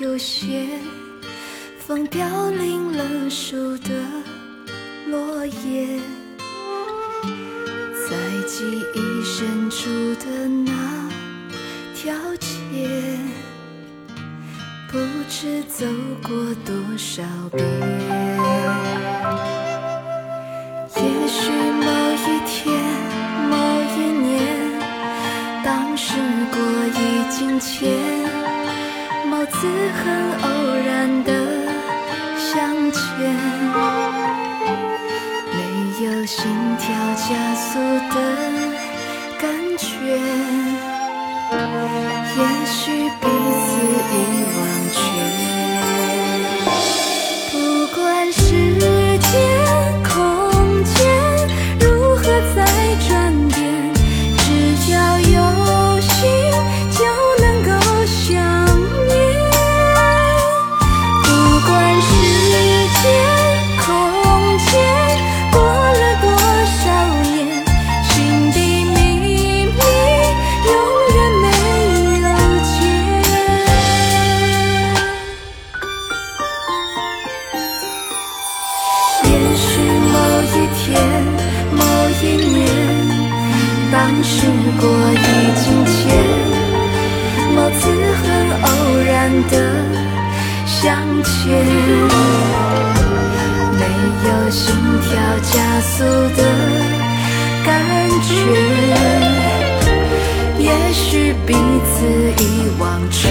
有些，风凋零了树的落叶，在记忆深处的那条街，不知走过多少遍。也许某一天，某一年，当时过已经迁，次很偶然的次很偶然的相见，没有心跳加速的感觉，也许彼此已忘却。